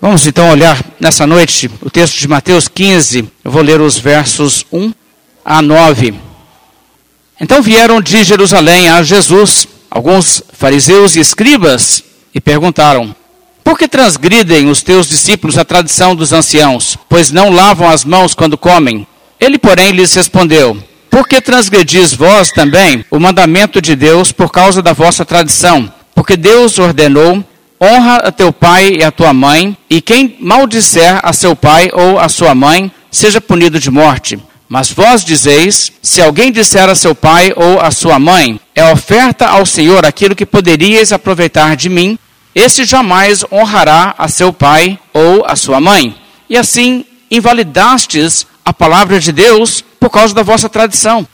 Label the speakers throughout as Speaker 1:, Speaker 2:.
Speaker 1: Vamos então olhar nessa noite o texto de Mateus 15. Eu vou ler os versos 1 a 9. Então vieram de Jerusalém a Jesus alguns fariseus e escribas e perguntaram: Por que transgridem os teus discípulos a tradição dos anciãos, pois não lavam as mãos quando comem? Ele, porém, lhes respondeu: Por que transgredis vós também o mandamento de Deus por causa da vossa tradição? Porque Deus ordenou honra a teu pai e a tua mãe, e quem maldisser a seu pai ou a sua mãe, seja punido de morte. Mas vós dizeis: se alguém disser a seu pai ou a sua mãe, é oferta ao Senhor aquilo que poderíeis aproveitar de mim, esse jamais honrará a seu pai ou a sua mãe. E assim invalidastes a palavra de Deus por causa da vossa tradição.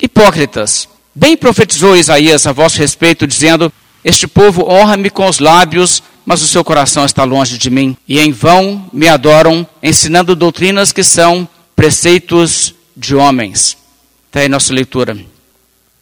Speaker 1: Hipócritas, bem profetizou Isaías a vosso respeito, dizendo: este povo honra-me com os lábios, mas o seu coração está longe de mim. E em vão me adoram, ensinando doutrinas que são preceitos de homens. Está aí nossa leitura.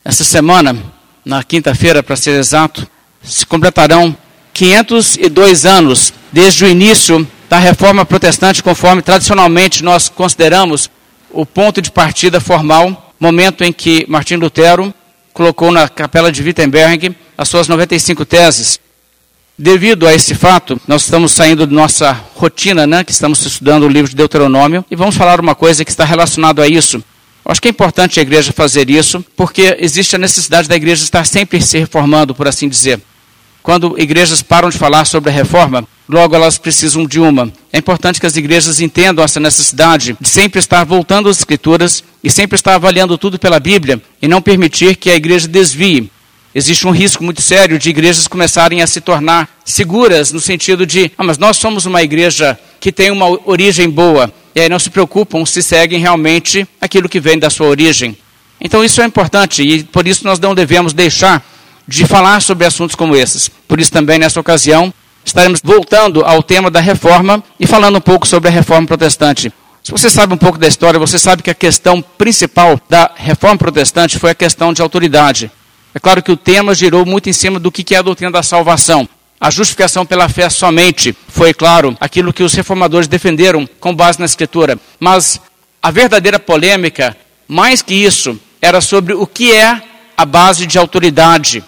Speaker 1: Essa semana, na quinta-feira, para ser exato, se completarão 502 anos desde o início da reforma protestante, conforme tradicionalmente nós consideramos o ponto de partida formal, momento em que Martim Lutero colocou na capela de Wittenberg as suas 95 teses. Devido a esse fato, nós estamos saindo de nossa rotina, né, que estamos estudando o livro de Deuteronômio, e vamos falar uma coisa que está relacionada a isso. Acho que é importante a igreja fazer isso, porque existe a necessidade da igreja estar sempre se reformando, por assim dizer. Quando igrejas param de falar sobre a reforma, logo elas precisam de uma. É importante que as igrejas entendam essa necessidade de sempre estar voltando às Escrituras e sempre estar avaliando tudo pela Bíblia e não permitir que a igreja desvie. Existe um risco muito sério de igrejas começarem a se tornar seguras no sentido de, ah, mas nós somos uma igreja que tem uma origem boa, e aí não se preocupam se seguem realmente aquilo que vem da sua origem. Então isso é importante e por isso nós não devemos deixar de falar sobre assuntos como esses. Por isso também nessa ocasião estaremos voltando ao tema da reforma e falando um pouco sobre a reforma protestante. Se você sabe um pouco da história, você sabe que a questão principal da reforma protestante foi a questão de autoridade. É claro que o tema girou muito em cima do que é a doutrina da salvação. A justificação pela fé somente foi, claro, aquilo que os reformadores defenderam com base na Escritura. Mas a verdadeira polêmica, mais que isso, era sobre o que é a base de autoridade.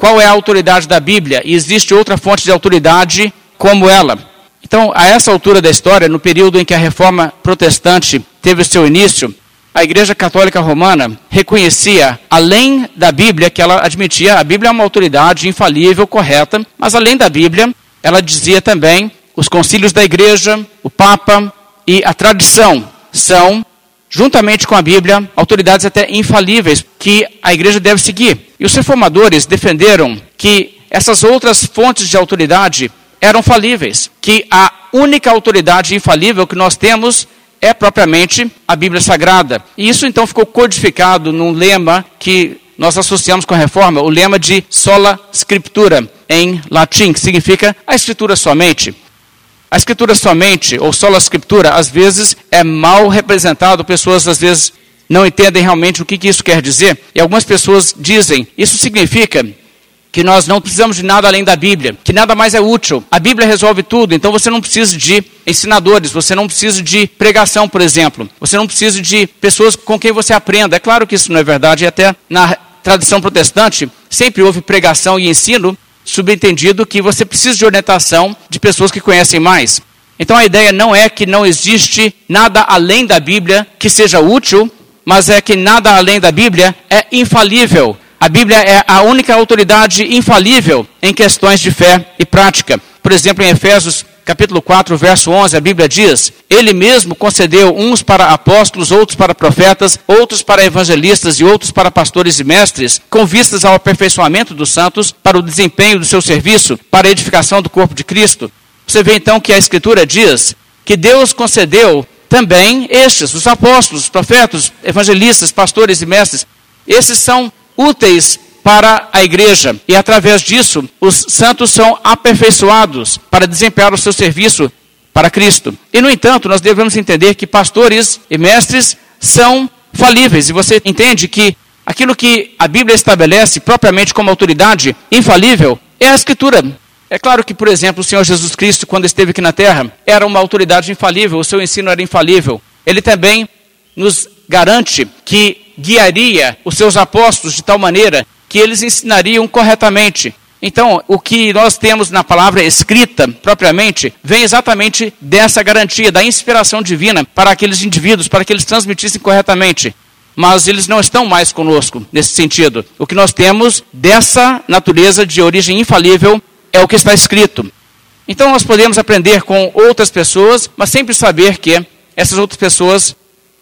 Speaker 1: Qual é a autoridade da Bíblia? E existe outra fonte de autoridade como ela. Então, a essa altura da história, no período em que a reforma protestante teve o seu início, a Igreja Católica Romana reconhecia, além da Bíblia, que ela admitia, a Bíblia é uma autoridade infalível, correta, mas além da Bíblia, ela dizia também, os concílios da Igreja, o Papa e a tradição são, juntamente com a Bíblia, autoridades até infalíveis que a Igreja deve seguir. E os reformadores defenderam que essas outras fontes de autoridade eram falíveis, que a única autoridade infalível que nós temos é propriamente a Bíblia Sagrada. E isso então ficou codificado num lema que nós associamos com a reforma, o lema de sola scriptura, em latim, que significa a escritura somente. A escritura somente, ou sola scriptura, às vezes é mal representado, pessoas às vezes não entendem realmente o que isso quer dizer. E algumas pessoas dizem, isso significa que nós não precisamos de nada além da Bíblia, que nada mais é útil. A Bíblia resolve tudo, então você não precisa de ensinadores, você não precisa de pregação, por exemplo. Você não precisa de pessoas com quem você aprenda. É claro que isso não é verdade, e até na tradição protestante sempre houve pregação e ensino, subentendido que você precisa de orientação de pessoas que conhecem mais. Então a ideia não é que não existe nada além da Bíblia que seja útil, mas é que nada além da Bíblia é infalível. A Bíblia é a única autoridade infalível em questões de fé e prática. Por exemplo, em Efésios capítulo 4, verso 11, a Bíblia diz: Ele mesmo concedeu uns para apóstolos, outros para profetas, outros para evangelistas e outros para pastores e mestres, com vistas ao aperfeiçoamento dos santos, para o desempenho do seu serviço, para a edificação do corpo de Cristo. Você vê então que a Escritura diz que Deus concedeu também estes, os apóstolos, os profetas, evangelistas, pastores e mestres. Esses são úteis para a igreja e através disso os santos são aperfeiçoados para desempenhar o seu serviço para Cristo. E no entanto, nós devemos entender que pastores e mestres são falíveis e você entende que aquilo que a Bíblia estabelece propriamente como autoridade infalível é a escritura. É claro que, por exemplo, o Senhor Jesus Cristo, quando esteve aqui na terra, era uma autoridade infalível, o seu ensino era infalível. Ele também nos garante que guiaria os seus apóstolos de tal maneira que eles ensinariam corretamente. Então, o que nós temos na palavra escrita, propriamente, vem exatamente dessa garantia, da inspiração divina para aqueles indivíduos, para que eles transmitissem corretamente. Mas eles não estão mais conosco nesse sentido. O que nós temos dessa natureza de origem infalível é o que está escrito. Então, nós podemos aprender com outras pessoas, mas sempre saber que essas outras pessoas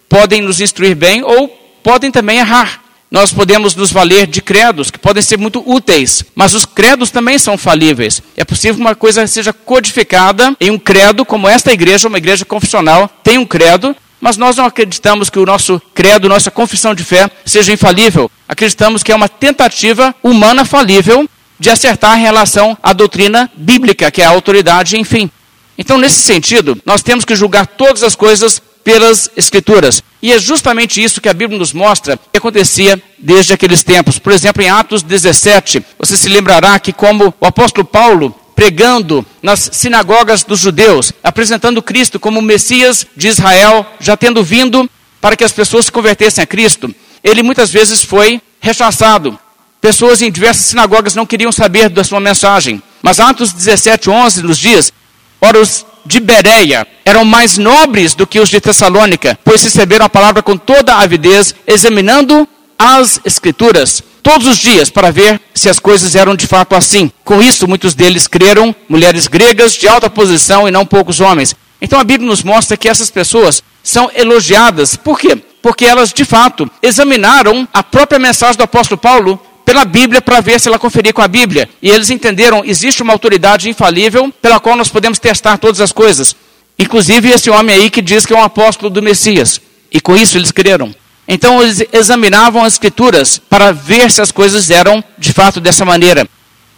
Speaker 1: podem nos instruir bem ou podem também errar. Nós podemos nos valer de credos que podem ser muito úteis, mas os credos também são falíveis. É possível que uma coisa seja codificada em um credo, como esta igreja, uma igreja confessional, tem um credo, mas nós não acreditamos que o nosso credo, nossa confissão de fé, seja infalível. Acreditamos que é uma tentativa humana falível de acertar em relação à doutrina bíblica, que é a autoridade, enfim. Então, nesse sentido, nós temos que julgar todas as coisas pelas Escrituras. E é justamente isso que a Bíblia nos mostra que acontecia desde aqueles tempos. Por exemplo, em Atos 17, você se lembrará que, como o apóstolo Paulo pregando nas sinagogas dos judeus, apresentando Cristo como o Messias de Israel, já tendo vindo para que as pessoas se convertessem a Cristo, ele muitas vezes foi rechaçado. Pessoas em diversas sinagogas não queriam saber da sua mensagem. Mas Atos 17, 11 nos diz: Ora, os de Bereia eram mais nobres do que os de Tessalônica, pois receberam a palavra com toda a avidez, examinando as Escrituras todos os dias para ver se as coisas eram de fato assim. Com isso, muitos deles creram, mulheres gregas de alta posição e não poucos homens. Então a Bíblia nos mostra que essas pessoas são elogiadas. Por quê? Porque elas, de fato, examinaram a própria mensagem do apóstolo Paulo pela Bíblia para ver se ela conferia com a Bíblia. E eles entenderam, existe uma autoridade infalível pela qual nós podemos testar todas as coisas. Inclusive esse homem aí que diz que é um apóstolo do Messias. E com isso eles creram. Então eles examinavam as escrituras para ver se as coisas eram de fato dessa maneira.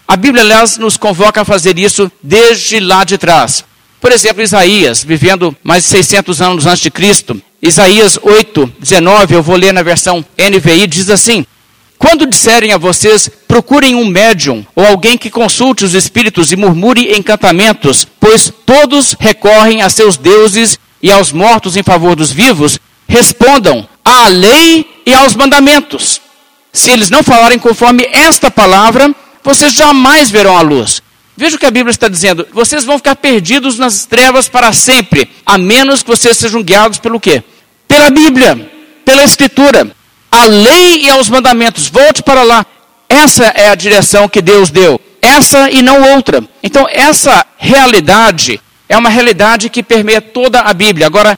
Speaker 1: A Bíblia, aliás, nos convoca a fazer isso desde lá de trás. Por exemplo, Isaías, vivendo mais de 600 anos antes de Cristo, Isaías 8, 19, eu vou ler na versão NVI, diz assim: quando disserem a vocês, procurem um médium ou alguém que consulte os espíritos e murmure encantamentos, pois todos recorrem a seus deuses e aos mortos em favor dos vivos, respondam à lei e aos mandamentos. Se eles não falarem conforme esta palavra, vocês jamais verão a luz. Veja o que a Bíblia está dizendo. Vocês vão ficar perdidos nas trevas para sempre, a menos que vocês sejam guiados pelo quê? Pela Bíblia, pela Escritura à lei e aos mandamentos. Volte para lá. Essa é a direção que Deus deu. Essa e não outra. Então, essa realidade é uma realidade que permeia toda a Bíblia. Agora,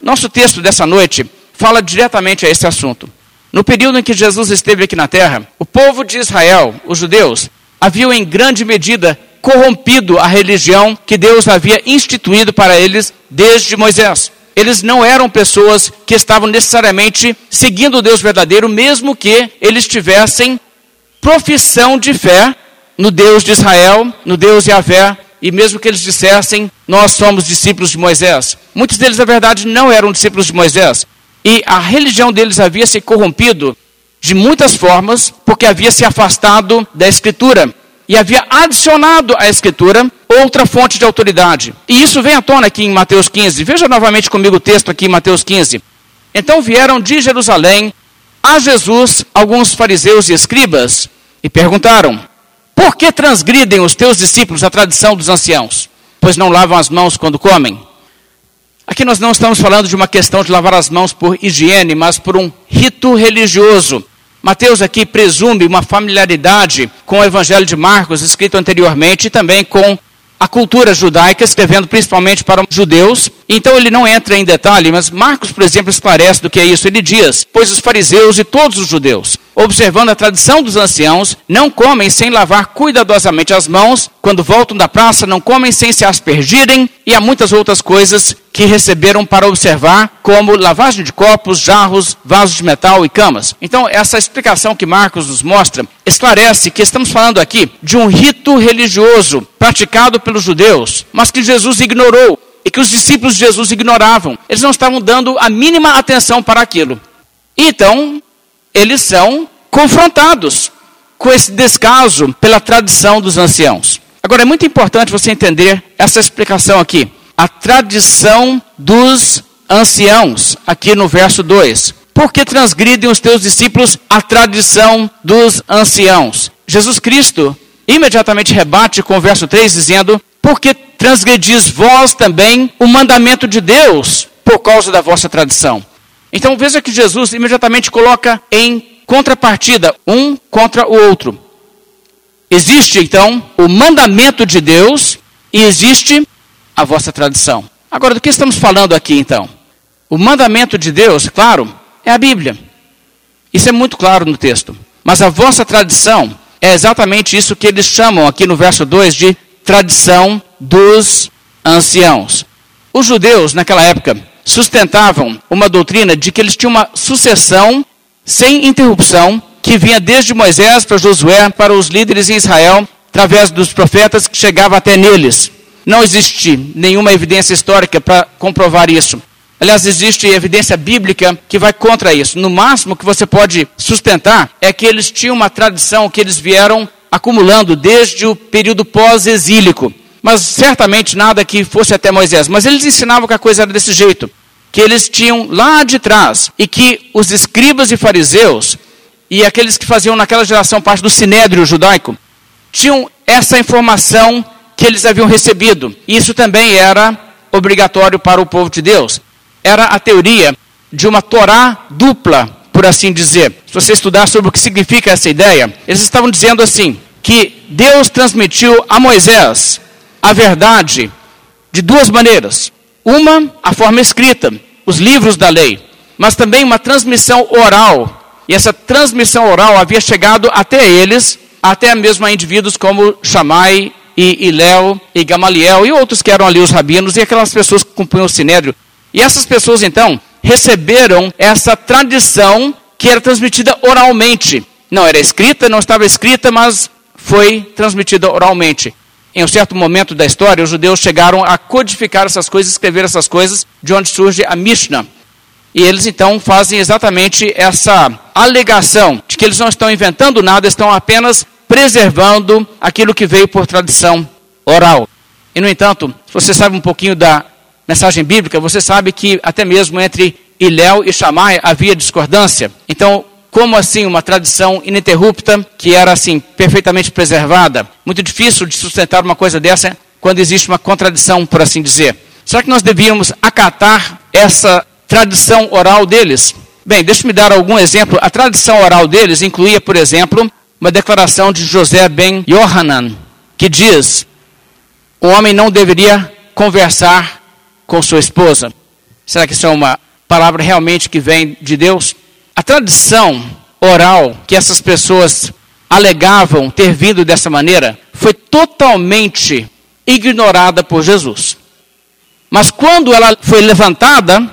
Speaker 1: nosso texto dessa noite fala diretamente a esse assunto. No período em que Jesus esteve aqui na terra, o povo de Israel, os judeus, haviam em grande medida corrompido a religião que Deus havia instituído para eles desde Moisés eles não eram pessoas que estavam necessariamente seguindo o Deus verdadeiro, mesmo que eles tivessem profissão de fé no Deus de Israel, no Deus Yahvé, e mesmo que eles dissessem, nós somos discípulos de Moisés. Muitos deles, na verdade, não eram discípulos de Moisés. E a religião deles havia se corrompido de muitas formas, porque havia se afastado da Escritura e havia adicionado à Escritura outra fonte de autoridade. E isso vem à tona aqui em Mateus 15. Veja novamente comigo o texto aqui em Mateus 15. Então vieram de Jerusalém a Jesus alguns fariseus e escribas e perguntaram: Por que transgridem os teus discípulos a tradição dos anciãos? Pois não lavam as mãos quando comem? Aqui nós não estamos falando de uma questão de lavar as mãos por higiene, mas por um rito religioso. Mateus aqui presume uma familiaridade com o Evangelho de Marcos, escrito anteriormente, e também com a cultura judaica, escrevendo principalmente para os judeus. Então ele não entra em detalhe, mas Marcos, por exemplo, esclarece do que é isso. Ele diz: Pois os fariseus e todos os judeus, observando a tradição dos anciãos, não comem sem lavar cuidadosamente as mãos, quando voltam da praça, não comem sem se aspergirem, e há muitas outras coisas que receberam para observar, como lavagem de copos, jarros, vasos de metal e camas. Então, essa explicação que Marcos nos mostra esclarece que estamos falando aqui de um rito religioso praticado pelos judeus, mas que Jesus ignorou e que os discípulos de Jesus ignoravam. Eles não estavam dando a mínima atenção para aquilo. Então, eles são confrontados com esse descaso pela tradição dos anciãos. Agora, é muito importante você entender essa explicação aqui. A tradição dos anciãos, aqui no verso 2. Por que transgridem os teus discípulos a tradição dos anciãos? Jesus Cristo imediatamente rebate com o verso 3, dizendo: Porque transgredis vós também o mandamento de Deus por causa da vossa tradição. Então veja que Jesus imediatamente coloca em contrapartida um contra o outro. Existe então o mandamento de Deus e existe a vossa tradição. Agora, do que estamos falando aqui então? O mandamento de Deus, claro, é a Bíblia. Isso é muito claro no texto. Mas a vossa tradição é exatamente isso que eles chamam aqui no verso 2 de tradição dos anciãos. Os judeus, naquela época, sustentavam uma doutrina de que eles tinham uma sucessão sem interrupção que vinha desde Moisés para Josué, para os líderes em Israel, através dos profetas que chegava até neles. Não existe nenhuma evidência histórica para comprovar isso. Aliás, existe evidência bíblica que vai contra isso. No máximo que você pode sustentar é que eles tinham uma tradição que eles vieram acumulando desde o período pós-exílico. Mas certamente nada que fosse até Moisés. Mas eles ensinavam que a coisa era desse jeito. Que eles tinham lá de trás. E que os escribas e fariseus, e aqueles que faziam naquela geração parte do sinédrio judaico, tinham essa informação que eles haviam recebido. Isso também era obrigatório para o povo de Deus era a teoria de uma Torá dupla, por assim dizer. Se você estudar sobre o que significa essa ideia, eles estavam dizendo assim: que Deus transmitiu a Moisés a verdade de duas maneiras. Uma, a forma escrita, os livros da lei, mas também uma transmissão oral. E essa transmissão oral havia chegado até eles, até mesmo a indivíduos como Shammai e Léo e Gamaliel e outros que eram ali os rabinos e aquelas pessoas que compunham o sinédrio e essas pessoas então receberam essa tradição que era transmitida oralmente. Não era escrita, não estava escrita, mas foi transmitida oralmente. Em um certo momento da história, os judeus chegaram a codificar essas coisas, escrever essas coisas, de onde surge a Mishnah. E eles então fazem exatamente essa alegação de que eles não estão inventando nada, estão apenas preservando aquilo que veio por tradição oral. E no entanto, se você sabe um pouquinho da mensagem bíblica, você sabe que até mesmo entre Iléu e Shammai havia discordância. Então, como assim uma tradição ininterrupta que era assim perfeitamente preservada? Muito difícil de sustentar uma coisa dessa quando existe uma contradição, por assim dizer. Será que nós devíamos acatar essa tradição oral deles? Bem, deixe-me dar algum exemplo. A tradição oral deles incluía, por exemplo, uma declaração de José ben Yohanan, que diz: o homem não deveria conversar com sua esposa? Será que isso é uma palavra realmente que vem de Deus? A tradição oral que essas pessoas alegavam ter vindo dessa maneira foi totalmente ignorada por Jesus. Mas quando ela foi levantada,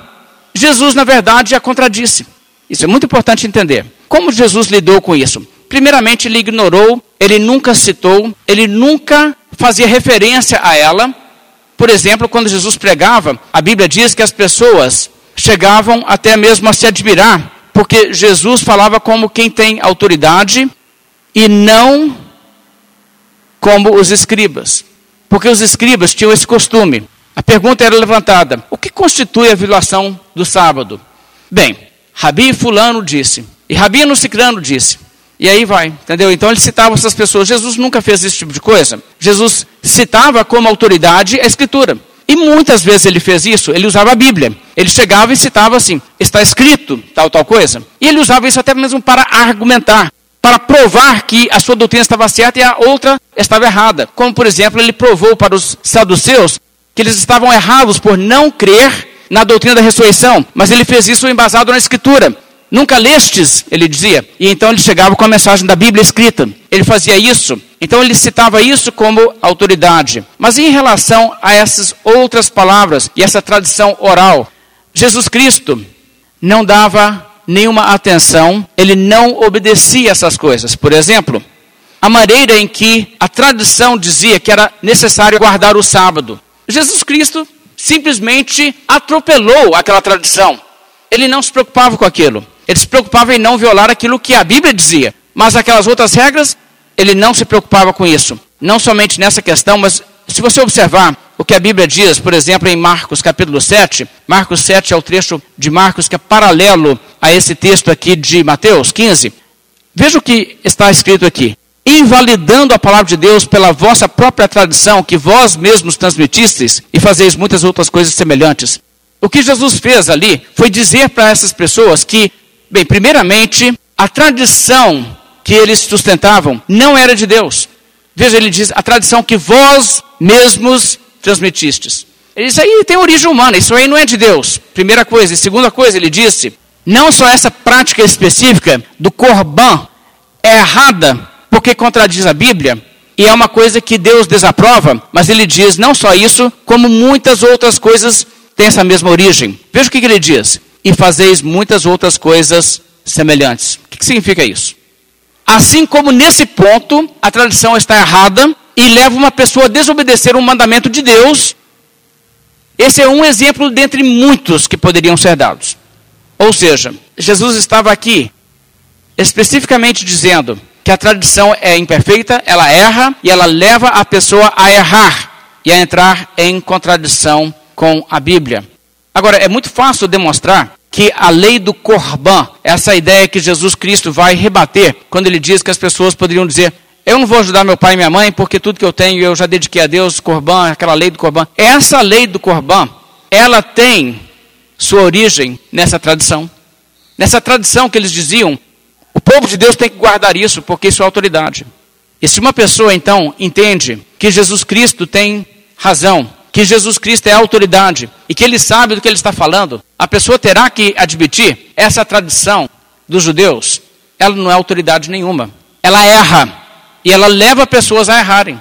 Speaker 1: Jesus, na verdade, a contradisse. Isso é muito importante entender. Como Jesus lidou com isso? Primeiramente, ele ignorou, ele nunca citou, ele nunca fazia referência a ela, por exemplo, quando Jesus pregava, a Bíblia diz que as pessoas chegavam até mesmo a se admirar, porque Jesus falava como quem tem autoridade e não como os escribas. Porque os escribas tinham esse costume. A pergunta era levantada: o que constitui a violação do sábado? Bem, Rabi Fulano disse, e Rabino Cicrano disse. E aí vai, entendeu? Então ele citava essas pessoas. Jesus nunca fez esse tipo de coisa. Jesus citava como autoridade a Escritura. E muitas vezes ele fez isso, ele usava a Bíblia. Ele chegava e citava assim: está escrito tal, tal coisa. E ele usava isso até mesmo para argumentar, para provar que a sua doutrina estava certa e a outra estava errada. Como, por exemplo, ele provou para os saduceus que eles estavam errados por não crer na doutrina da ressurreição, mas ele fez isso embasado na Escritura. Nunca lestes, ele dizia. E então ele chegava com a mensagem da Bíblia escrita. Ele fazia isso. Então ele citava isso como autoridade. Mas em relação a essas outras palavras e essa tradição oral, Jesus Cristo não dava nenhuma atenção, ele não obedecia essas coisas. Por exemplo, a maneira em que a tradição dizia que era necessário guardar o sábado. Jesus Cristo simplesmente atropelou aquela tradição. Ele não se preocupava com aquilo. Ele se preocupava em não violar aquilo que a Bíblia dizia. Mas aquelas outras regras, ele não se preocupava com isso. não somente nessa questão, mas se você observar o que a Bíblia diz, por exemplo, em Marcos capítulo 7, Marcos 7 é o trecho de Marcos que é paralelo a esse texto aqui de Mateus 15. Veja o que está escrito aqui. Invalidando a palavra de Deus pela vossa própria tradição, que vós mesmos transmitistes, e fazeis muitas outras coisas semelhantes. O que Jesus fez ali foi dizer para essas pessoas que, bem, primeiramente, a tradição que eles sustentavam não era de Deus. Veja, ele diz, a tradição que vós mesmos transmitistes. Isso aí tem origem humana, isso aí não é de Deus. Primeira coisa. E segunda coisa, ele disse, não só essa prática específica do corban é errada, porque contradiz a Bíblia, e é uma coisa que Deus desaprova, mas ele diz não só isso, como muitas outras coisas têm essa mesma origem. Veja o que, ele diz. E fazeis muitas outras coisas semelhantes. O que, significa isso? Assim como nesse ponto a tradição está errada e leva uma pessoa a desobedecer um mandamento de Deus, esse é um exemplo dentre muitos que poderiam ser dados. Ou seja, Jesus estava aqui especificamente dizendo que a tradição é imperfeita, ela erra e ela leva a pessoa a errar e a entrar em contradição com a Bíblia. Agora, é muito fácil demonstrar que a lei do Corban, essa ideia que Jesus Cristo vai rebater, quando ele diz que as pessoas poderiam dizer: Eu não vou ajudar meu pai e minha mãe, porque tudo que eu tenho eu já dediquei a Deus, Corban, aquela lei do Corban. Essa lei do Corban, ela tem sua origem nessa tradição. Nessa tradição que eles diziam, o povo de Deus tem que guardar isso, porque isso é autoridade. E se uma pessoa então entende que Jesus Cristo tem razão, que Jesus Cristo é autoridade e que ele sabe do que ele está falando, a pessoa terá que admitir essa tradição dos judeus, ela não é autoridade nenhuma. Ela erra e ela leva pessoas a errarem.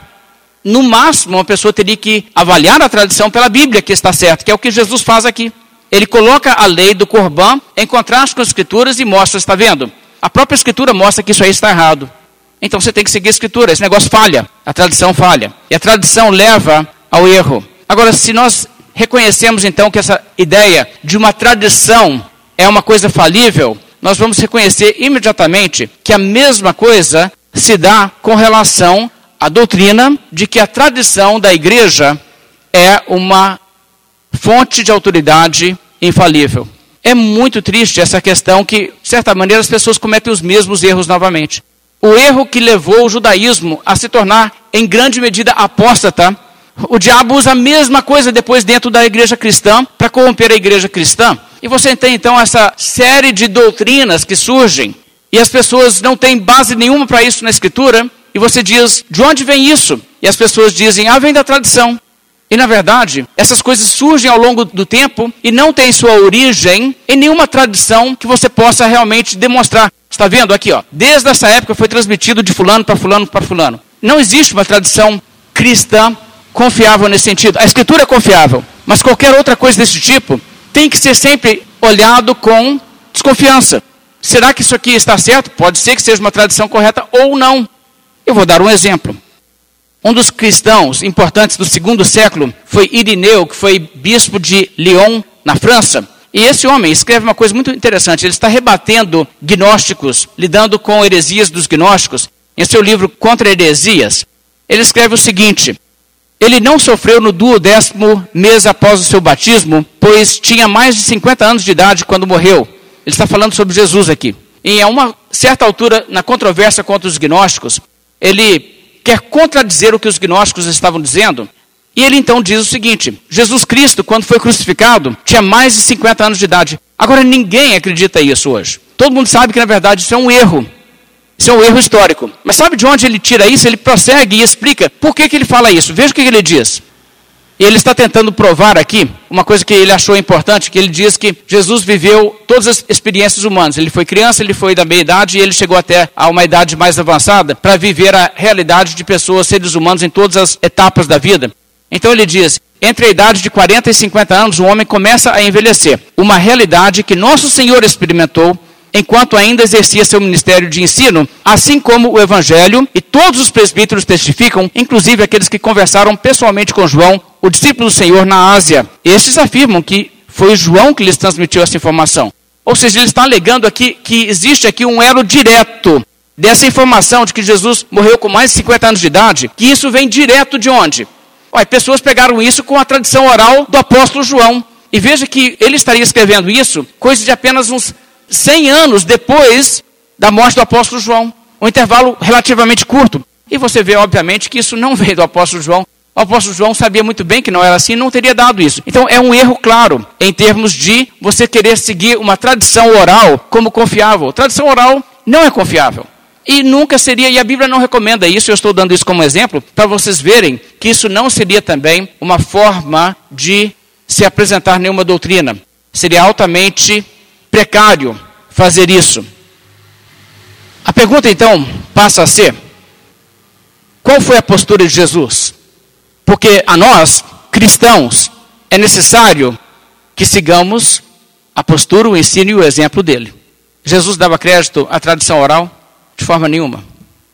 Speaker 1: No máximo, uma pessoa teria que avaliar a tradição pela Bíblia que está certa, que é o que Jesus faz aqui. Ele coloca a lei do Corban em contraste com as Escrituras e mostra, está vendo? A própria Escritura mostra que isso aí está errado. Então você tem que seguir a Escritura, esse negócio falha, a tradição falha. E a tradição leva ao erro. Agora, se nós reconhecemos então que essa ideia de uma tradição é uma coisa falível, nós vamos reconhecer imediatamente que a mesma coisa se dá com relação à doutrina de que a tradição da igreja é uma fonte de autoridade infalível. É muito triste essa questão que, de certa maneira, as pessoas cometem os mesmos erros novamente. O erro que levou o judaísmo a se tornar, em grande medida, apóstata o diabo usa a mesma coisa depois dentro da igreja cristã para corromper a igreja cristã. E você tem então essa série de doutrinas que surgem e as pessoas não têm base nenhuma para isso na escritura. E você diz, de onde vem isso? E as pessoas dizem, ah, vem da tradição. E na verdade, essas coisas surgem ao longo do tempo e não têm sua origem em nenhuma tradição que você possa realmente demonstrar. Está vendo aqui, ó? Desde essa época foi transmitido de fulano para fulano para fulano. Não existe uma tradição cristã confiável nesse sentido. A escritura é confiável, mas qualquer outra coisa desse tipo tem que ser sempre olhado com desconfiança. Será que isso aqui está certo? Pode ser que seja uma tradição correta ou não. Eu vou dar um exemplo. Um dos cristãos importantes do segundo século foi Irineu, que foi bispo de Lyon, na França. E esse homem escreve uma coisa muito interessante. Ele está rebatendo gnósticos, lidando com heresias dos gnósticos. Em seu livro Contra Heresias, ele escreve o seguinte: ele não sofreu no duodécimo mês após o seu batismo, pois tinha mais de 50 anos de idade quando morreu. Ele está falando sobre Jesus aqui. E a uma certa altura, na controvérsia contra os gnósticos, ele quer contradizer o que os gnósticos estavam dizendo. E ele então diz o seguinte: Jesus Cristo, quando foi crucificado, tinha mais de 50 anos de idade. Agora ninguém acredita isso hoje. Todo mundo sabe que na verdade isso é um erro. Isso é um erro histórico. Mas sabe de onde ele tira isso? Ele prossegue e explica por que, que ele fala isso. Veja o que ele diz. Ele está tentando provar aqui uma coisa que ele achou importante, que ele diz que Jesus viveu todas as experiências humanas. Ele foi criança, ele foi da meia idade e ele chegou até a uma idade mais avançada para viver a realidade de pessoas, seres humanos em todas as etapas da vida. Então ele diz: entre a idade de 40 e 50 anos, o homem começa a envelhecer. Uma realidade que nosso Senhor experimentou enquanto ainda exercia seu ministério de ensino, assim como o Evangelho e todos os presbíteros testificam, inclusive aqueles que conversaram pessoalmente com João, o discípulo do Senhor na Ásia. Estes afirmam que foi João que lhes transmitiu essa informação. Ou seja, ele está alegando aqui que existe aqui um elo direto dessa informação de que Jesus morreu com mais de 50 anos de idade, que isso vem direto de onde? Olha, pessoas pegaram isso com a tradição oral do apóstolo João. E veja que ele estaria escrevendo isso coisa de apenas uns 100 anos depois da morte do apóstolo João. Um intervalo relativamente curto. E você vê, obviamente, que isso não veio do apóstolo João. O apóstolo João sabia muito bem que não era assim, não teria dado isso. Então é um erro claro em termos de você querer seguir uma tradição oral como confiável. Tradição oral não é confiável. E nunca seria, e a Bíblia não recomenda isso, eu estou dando isso como exemplo, para vocês verem que isso não seria também uma forma de se apresentar nenhuma doutrina. Seria altamente precário fazer isso. A pergunta então passa a ser: qual foi a postura de Jesus? Porque a nós, cristãos, é necessário que sigamos a postura, o ensino e o exemplo dele. Jesus dava crédito à tradição oral? De forma nenhuma.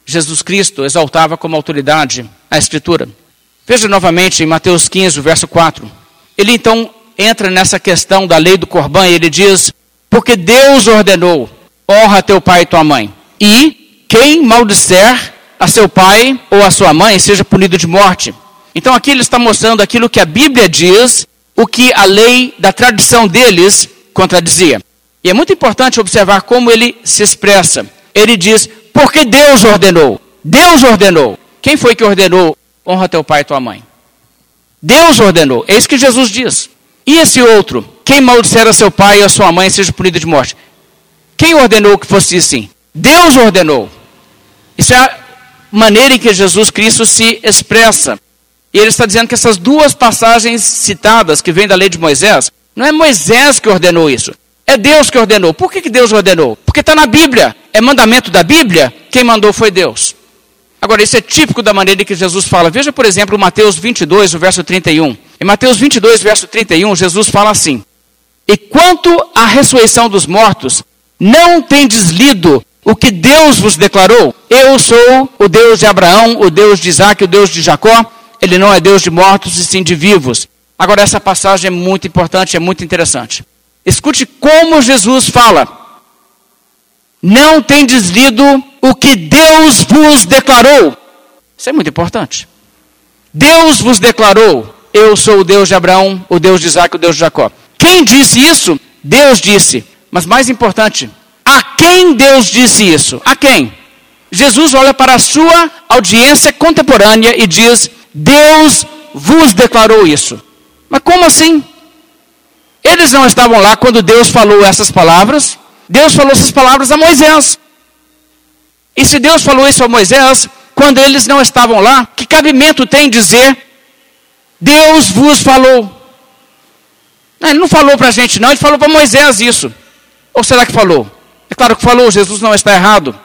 Speaker 1: Jesus Cristo exaltava como autoridade a Escritura. Veja novamente em Mateus 15, verso 4. Ele então entra nessa questão da lei do Corban e ele diz: Porque Deus ordenou, honra teu pai e tua mãe. E quem maldisser a seu pai ou a sua mãe seja punido de morte. Então aqui ele está mostrando aquilo que a Bíblia diz, o que a lei da tradição deles contradizia. E é muito importante observar como ele se expressa. Ele diz: porque Deus ordenou. Deus ordenou. Quem foi que ordenou? Honra teu pai e tua mãe. Deus ordenou. É isso que Jesus diz. E esse outro? Quem maldisser a seu pai e a sua mãe seja punido de morte. Quem ordenou que fosse assim? Deus ordenou. Isso é a maneira em que Jesus Cristo se expressa. E ele está dizendo que essas duas passagens citadas, que vêm da lei de Moisés, não é Moisés que ordenou isso. É Deus que ordenou. Por que, que Deus ordenou? Porque está na Bíblia. É mandamento da Bíblia. Quem mandou foi Deus. Agora, isso é típico da maneira que Jesus fala. Veja, por exemplo, Mateus 22, o verso 31. Em Mateus 22, verso 31, Jesus fala assim: E quanto à ressurreição dos mortos, não tendes lido o que Deus vos declarou? Eu sou o Deus de Abraão, o Deus de Isaac, o Deus de Jacó. Ele não é Deus de mortos e sim de vivos. Agora, essa passagem é muito importante, é muito interessante. Escute como Jesus fala. Não tendes lido o que Deus vos declarou. Isso é muito importante. Deus vos declarou: Eu sou o Deus de Abraão, o Deus de Isaac, o Deus de Jacó. Quem disse isso? Deus disse. Mas mais importante, a quem Deus disse isso? A quem? Jesus olha para a sua audiência contemporânea e diz: Deus vos declarou isso. Mas como assim? Eles não estavam lá quando Deus falou essas palavras. Deus falou essas palavras a Moisés. E se Deus falou isso a Moisés, quando eles não estavam lá, que cabimento tem dizer Deus vos falou? Não, ele não falou para a gente, não, ele falou para Moisés isso. Ou será que falou? É claro que falou, Jesus não está errado.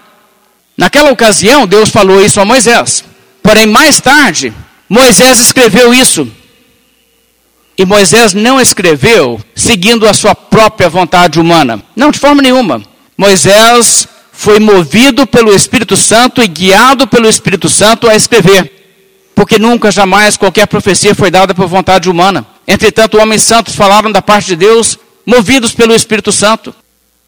Speaker 1: Naquela ocasião, Deus falou isso a Moisés. Porém, mais tarde, Moisés escreveu isso e Moisés não escreveu seguindo a sua própria vontade humana. Não, de forma nenhuma. Moisés foi movido pelo Espírito Santo e guiado pelo Espírito Santo a escrever. Porque nunca, jamais, qualquer profecia foi dada por vontade humana. Entretanto, homens santos falaram da parte de Deus, movidos pelo Espírito Santo.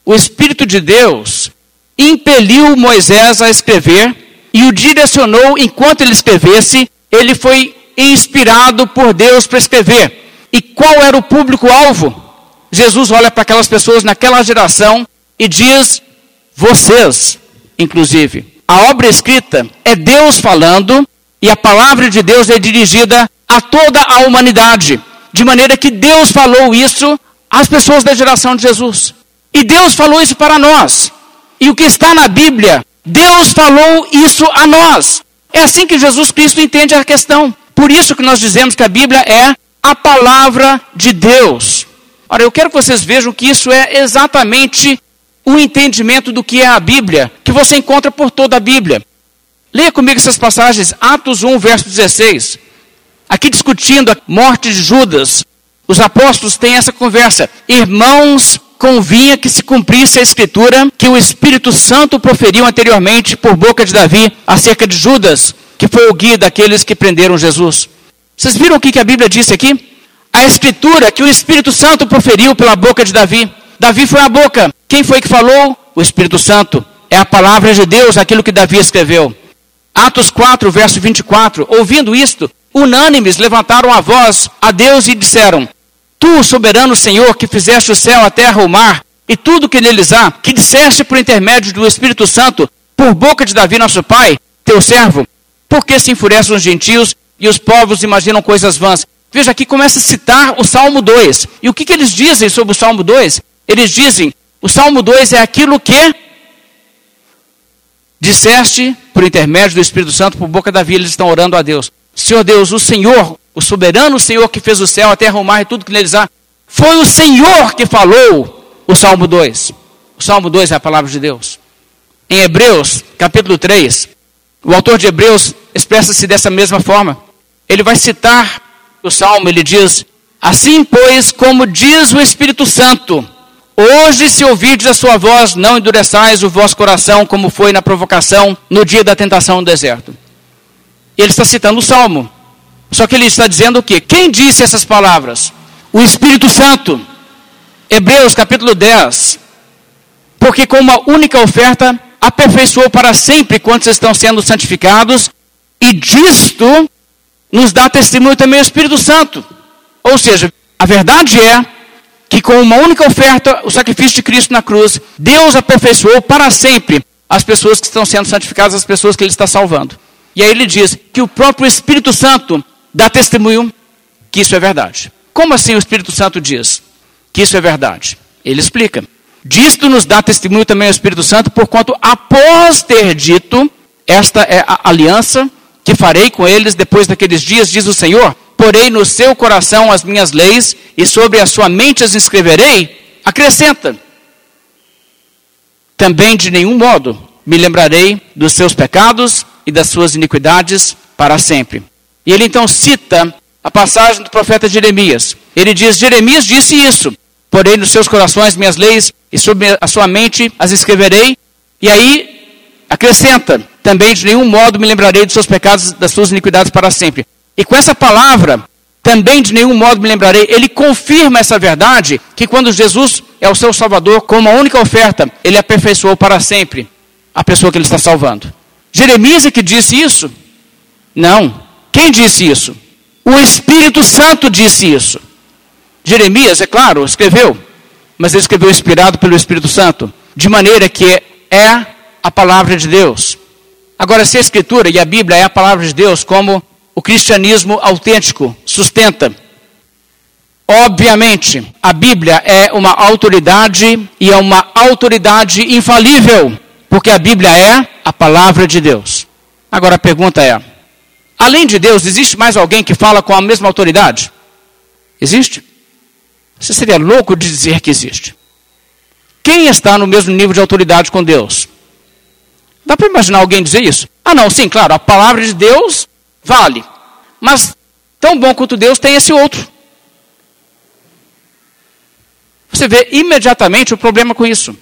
Speaker 1: O Espírito de Deus impeliu Moisés a escrever e o direcionou enquanto ele escrevesse. Ele foi inspirado por Deus para escrever. E qual era o público-alvo? Jesus olha para aquelas pessoas naquela geração e diz: vocês, inclusive. A obra escrita é Deus falando e a palavra de Deus é dirigida a toda a humanidade. De maneira que Deus falou isso às pessoas da geração de Jesus. E Deus falou isso para nós. E o que está na Bíblia, Deus falou isso a nós. É assim que Jesus Cristo entende a questão. Por isso que nós dizemos que a Bíblia é a palavra de Deus. Ora, eu quero que vocês vejam que isso é exatamente o entendimento do que é a Bíblia, que você encontra por toda a Bíblia. Leia comigo essas passagens, Atos 1, verso 16. Aqui discutindo a morte de Judas, os apóstolos têm essa conversa. Irmãos, convinha que se cumprisse a escritura que o Espírito Santo proferiu anteriormente por boca de Davi acerca de Judas, que foi o guia daqueles que prenderam Jesus. Vocês viram o que a Bíblia disse aqui? A escritura que o Espírito Santo proferiu pela boca de Davi. Davi foi a boca. Quem foi que falou? O Espírito Santo. é a palavra de Deus, aquilo que Davi escreveu. Atos 4, verso 24. Ouvindo isto, unânimes levantaram a voz a Deus e disseram: Tu, soberano Senhor, que fizeste o céu, a terra, o mar e tudo que neles há, que disseste por intermédio do Espírito Santo, por boca de Davi, nosso pai, teu servo, por que se enfurecem os gentios e os povos imaginam coisas vãs? Veja aqui começa a citar o Salmo 2. E o que, que eles dizem sobre o Salmo 2? Eles dizem: o Salmo 2 é aquilo que disseste por intermédio do Espírito Santo, por boca de Davi, eles estão orando a Deus. Senhor Deus, o Senhor, o soberano Senhor que fez o céu, a terra, o mar e tudo que neles há, foi o Senhor que falou o Salmo 2. O Salmo 2 é a palavra de Deus. Em Hebreus, capítulo 3, o autor de Hebreus expressa-se dessa mesma forma. Ele vai citar o Salmo, ele diz: Assim, pois, como diz o Espírito Santo, hoje, se ouvides a sua voz, não endureçais o vosso coração, como foi na provocação no dia da tentação no deserto. Ele está citando o Salmo. Só que ele está dizendo o quê? Quem disse essas palavras? O Espírito Santo. Hebreus capítulo 10. Porque com uma única oferta aperfeiçoou para sempre quantos estão sendo santificados, e disto nos dá testemunho também o Espírito Santo. Ou seja, a verdade é que com uma única oferta, o sacrifício de Cristo na cruz, Deus aperfeiçoou para sempre as pessoas que estão sendo santificadas, as pessoas que Ele está salvando. E aí ele diz que o próprio Espírito Santo dá testemunho que isso é verdade. Como assim o Espírito Santo diz que isso é verdade? Ele explica. Disto nos dá testemunho também o Espírito Santo, porquanto após ter dito, esta é a aliança que farei com eles depois daqueles dias, diz o Senhor, porei no seu coração as minhas leis e sobre a sua mente as inscreverei, acrescenta. Também de nenhum modo me lembrarei dos seus pecados e das suas iniquidades para sempre. E ele então cita a passagem do profeta Jeremias. Ele diz: Jeremias disse isso, porém nos seus corações minhas leis e sobre a sua mente as escreverei. E aí acrescenta: também de nenhum modo me lembrarei dos seus pecados, das suas iniquidades para sempre. E com essa palavra, também de nenhum modo me lembrarei, ele confirma essa verdade, que quando Jesus é o seu Salvador, com uma única oferta, ele aperfeiçoou para sempre a pessoa que ele está salvando. Jeremias é que disse isso? Não. Quem disse isso? O Espírito Santo disse isso. Jeremias, é claro, escreveu, mas ele escreveu inspirado pelo Espírito Santo, de maneira que é a palavra de Deus. Agora, se a Escritura e a Bíblia é a palavra de Deus, como o cristianismo autêntico sustenta, obviamente, a Bíblia é uma autoridade e é uma autoridade infalível, porque a Bíblia é a palavra de Deus. Agora a pergunta é: além de Deus, existe mais alguém que fala com a mesma autoridade? Existe? Você seria louco de dizer que existe. Quem está no mesmo nível de autoridade com Deus? Dá para imaginar alguém dizer isso? Ah, não, sim, claro, a palavra de Deus vale. Mas tão bom quanto Deus tem esse outro. Você vê imediatamente o problema com isso.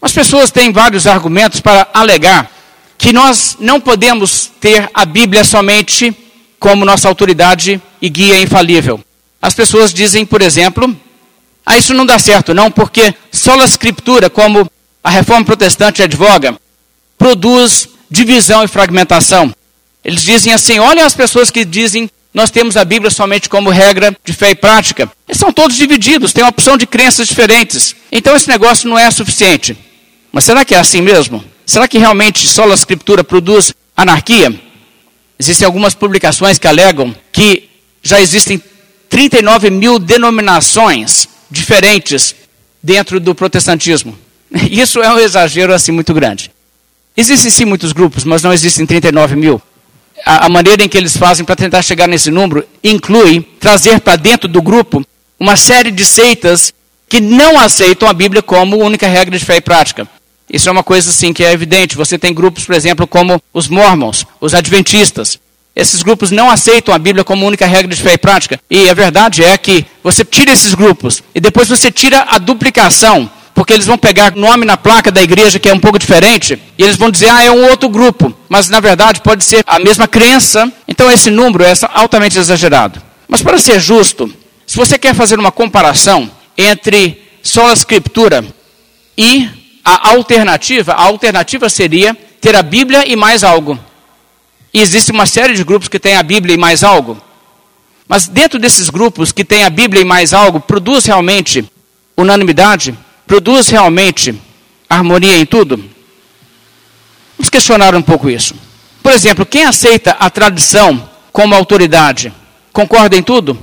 Speaker 1: As pessoas têm vários argumentos para alegar que nós não podemos ter a Bíblia somente como nossa autoridade e guia infalível. As pessoas dizem, por exemplo, ah, isso não dá certo, não, porque só a escritura, como a reforma protestante advoga, produz divisão e fragmentação. Eles dizem assim: olhem as pessoas que dizem nós temos a Bíblia somente como regra de fé e prática. Eles são todos divididos, têm uma opção de crenças diferentes. Então esse negócio não é suficiente. Mas será que é assim mesmo? Será que realmente só a escritura produz anarquia? Existem algumas publicações que alegam que já existem 39 mil denominações diferentes dentro do protestantismo. Isso é um exagero assim muito grande. Existem sim muitos grupos, mas não existem 39 mil. A, a maneira em que eles fazem para tentar chegar nesse número inclui trazer para dentro do grupo uma série de seitas que não aceitam a Bíblia como única regra de fé e prática. Isso é uma coisa assim que é evidente. Você tem grupos, por exemplo, como os mormons, os adventistas, esses grupos não aceitam a Bíblia como única regra de fé e prática. E a verdade é que você tira esses grupos e depois você tira a duplicação, porque eles vão pegar nome na placa da igreja que é um pouco diferente e eles vão dizer, ah, é um outro grupo. Mas na verdade pode ser a mesma crença. Então esse número é altamente exagerado. Mas para ser justo, se você quer fazer uma comparação entre só a escritura e a alternativa, a alternativa seria ter a Bíblia e mais algo. E existe uma série de grupos que têm a Bíblia e mais algo. Mas dentro desses grupos que têm a Bíblia e mais algo, produz realmente unanimidade? Produz realmente harmonia em tudo? Vamos questionar um pouco isso. Por exemplo, quem aceita a tradição como autoridade, concorda em tudo?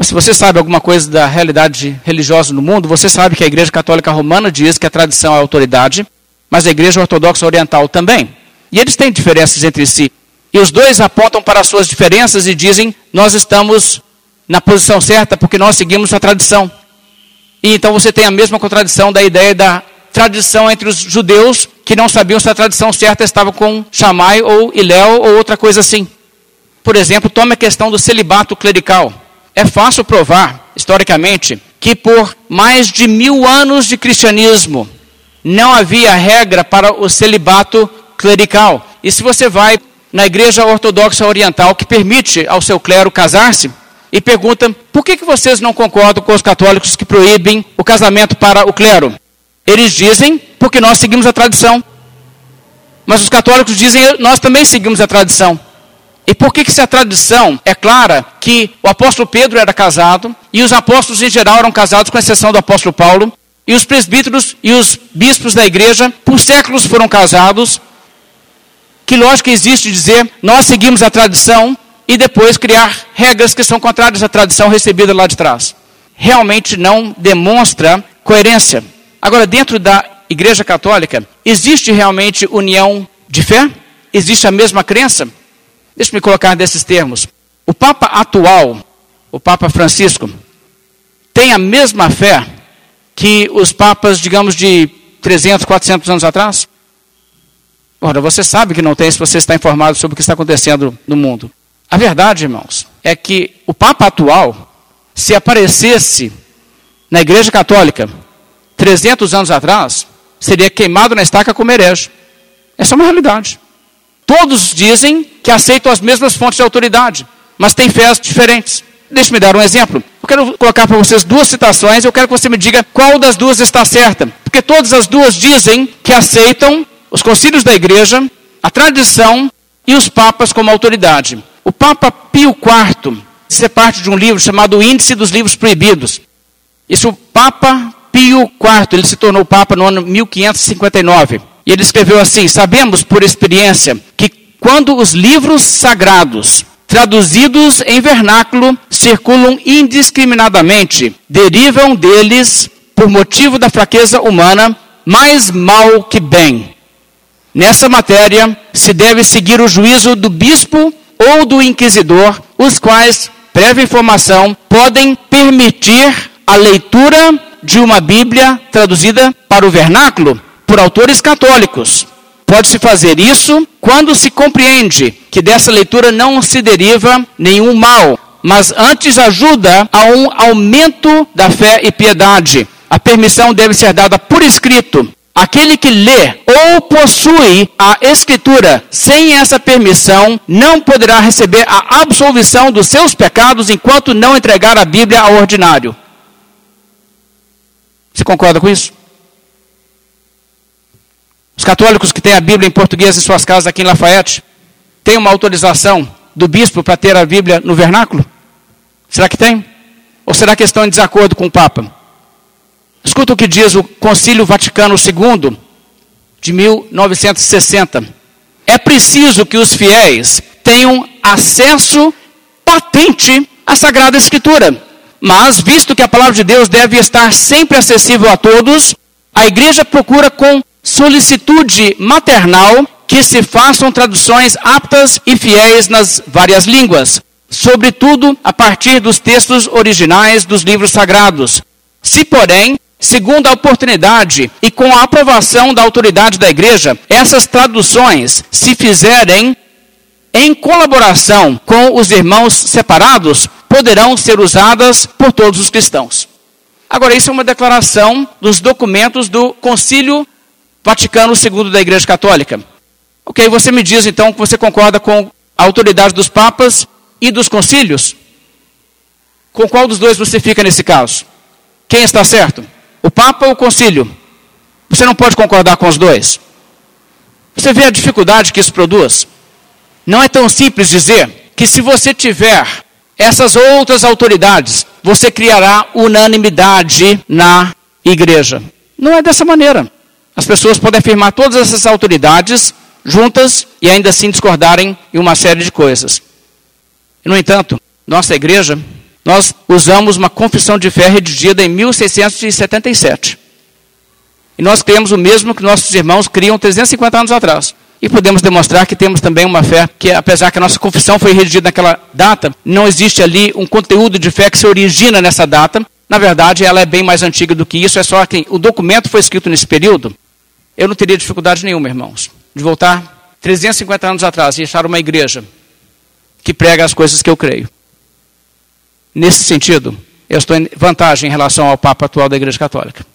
Speaker 1: Se você sabe alguma coisa da realidade religiosa no mundo, você sabe que a Igreja Católica Romana diz que a tradição é autoridade, mas a Igreja Ortodoxa Oriental também. E eles têm diferenças entre si. E os dois apontam para as suas diferenças e dizem: nós estamos na posição certa porque nós seguimos a tradição. E então você tem a mesma contradição da ideia da tradição entre os judeus que não sabiam se a tradição certa estava com Shammai ou Iléu ou outra coisa assim. Por exemplo, tome a questão do celibato clerical. É fácil provar, historicamente, que por mais de mil anos de cristianismo não havia regra para o celibato clerical. E se você vai na igreja ortodoxa oriental que permite ao seu clero casar-se e pergunta por que, que vocês não concordam com os católicos que proíbem o casamento para o clero? Eles dizem porque nós seguimos a tradição. Mas os católicos dizem nós também seguimos a tradição. E por que, que se a tradição é clara que o apóstolo Pedro era casado e os apóstolos em geral eram casados, com exceção do apóstolo Paulo, e os presbíteros e os bispos da igreja por séculos foram casados? Que lógica existe dizer nós seguimos a tradição e depois criar regras que são contrárias à tradição recebida lá de trás? Realmente não demonstra coerência. Agora, dentro da Igreja Católica, existe realmente união de fé? Existe a mesma crença? Deixe-me colocar desses termos. O Papa atual, o Papa Francisco, tem a mesma fé que os papas, digamos, de 300, 400 anos atrás? Ora, você sabe que não tem se você está informado sobre o que está acontecendo no mundo. A verdade, irmãos, é que o Papa atual, se aparecesse na Igreja Católica 300 anos atrás, seria queimado na estaca como herege. Essa é uma realidade. Todos dizem que aceitam as mesmas fontes de autoridade, mas têm fés diferentes. Deixe-me dar um exemplo. Eu quero colocar para vocês duas citações, eu quero que você me diga qual das duas está certa. Porque todas as duas dizem que aceitam os concílios da igreja, a tradição e os papas como autoridade. O Papa Pio IV, isso é parte de um livro chamado Índice dos Livros Proibidos. Isso o Papa Pio IV, ele se tornou Papa no ano 1559. E ele escreveu assim: Sabemos por experiência que quando os livros sagrados, traduzidos em vernáculo, circulam indiscriminadamente, derivam deles, por motivo da fraqueza humana, mais mal que bem. Nessa matéria, se deve seguir o juízo do bispo ou do inquisidor, os quais, prévia informação, podem permitir a leitura de uma Bíblia traduzida para o vernáculo por autores católicos. Pode-se fazer isso quando se compreende que dessa leitura não se deriva nenhum mal, mas antes ajuda a um aumento da fé e piedade. A permissão deve ser dada por escrito. Aquele que lê ou possui a Escritura sem essa permissão não poderá receber a absolvição dos seus pecados enquanto não entregar a Bíblia ao ordinário. Você concorda com isso? Os católicos que têm a Bíblia em português em suas casas aqui em Lafayette, têm uma autorização do bispo para ter a Bíblia no vernáculo? Será que tem? Ou será que estão em desacordo com o Papa? Escuta o que diz o Concílio Vaticano II, de 1960. É preciso que os fiéis tenham acesso patente à Sagrada Escritura. Mas, visto que a palavra de Deus deve estar sempre acessível a todos, a igreja procura com solicitude maternal que se façam traduções aptas e fiéis nas várias línguas, sobretudo a partir dos textos originais dos livros sagrados. Se, porém, segundo a oportunidade e com a aprovação da autoridade da igreja, essas traduções se fizerem em colaboração com os irmãos separados, poderão ser usadas por todos os cristãos. Agora, isso é uma declaração dos documentos do Concílio Vaticano II da Igreja Católica. Ok, você me diz então que você concorda com a autoridade dos papas e dos concílios? Com qual dos dois você fica nesse caso? Quem está certo? O Papa ou o concílio? Você não pode concordar com os dois. Você vê a dificuldade que isso produz? Não é tão simples dizer que se você tiver essas outras autoridades, você criará unanimidade na igreja. Não é dessa maneira. As pessoas podem afirmar todas essas autoridades juntas e ainda assim discordarem em uma série de coisas. No entanto, nossa igreja, nós usamos uma confissão de fé redigida em 1677. E nós criamos o mesmo que nossos irmãos criam 350 anos atrás. E podemos demonstrar que temos também uma fé que, apesar que a nossa confissão foi redigida naquela data, não existe ali um conteúdo de fé que se origina nessa data. Na verdade, ela é bem mais antiga do que isso, é só que o documento foi escrito nesse período. Eu não teria dificuldade nenhuma, irmãos, de voltar 350 anos atrás e achar uma igreja que prega as coisas que eu creio. Nesse sentido, eu estou em vantagem em relação ao Papa atual da Igreja Católica.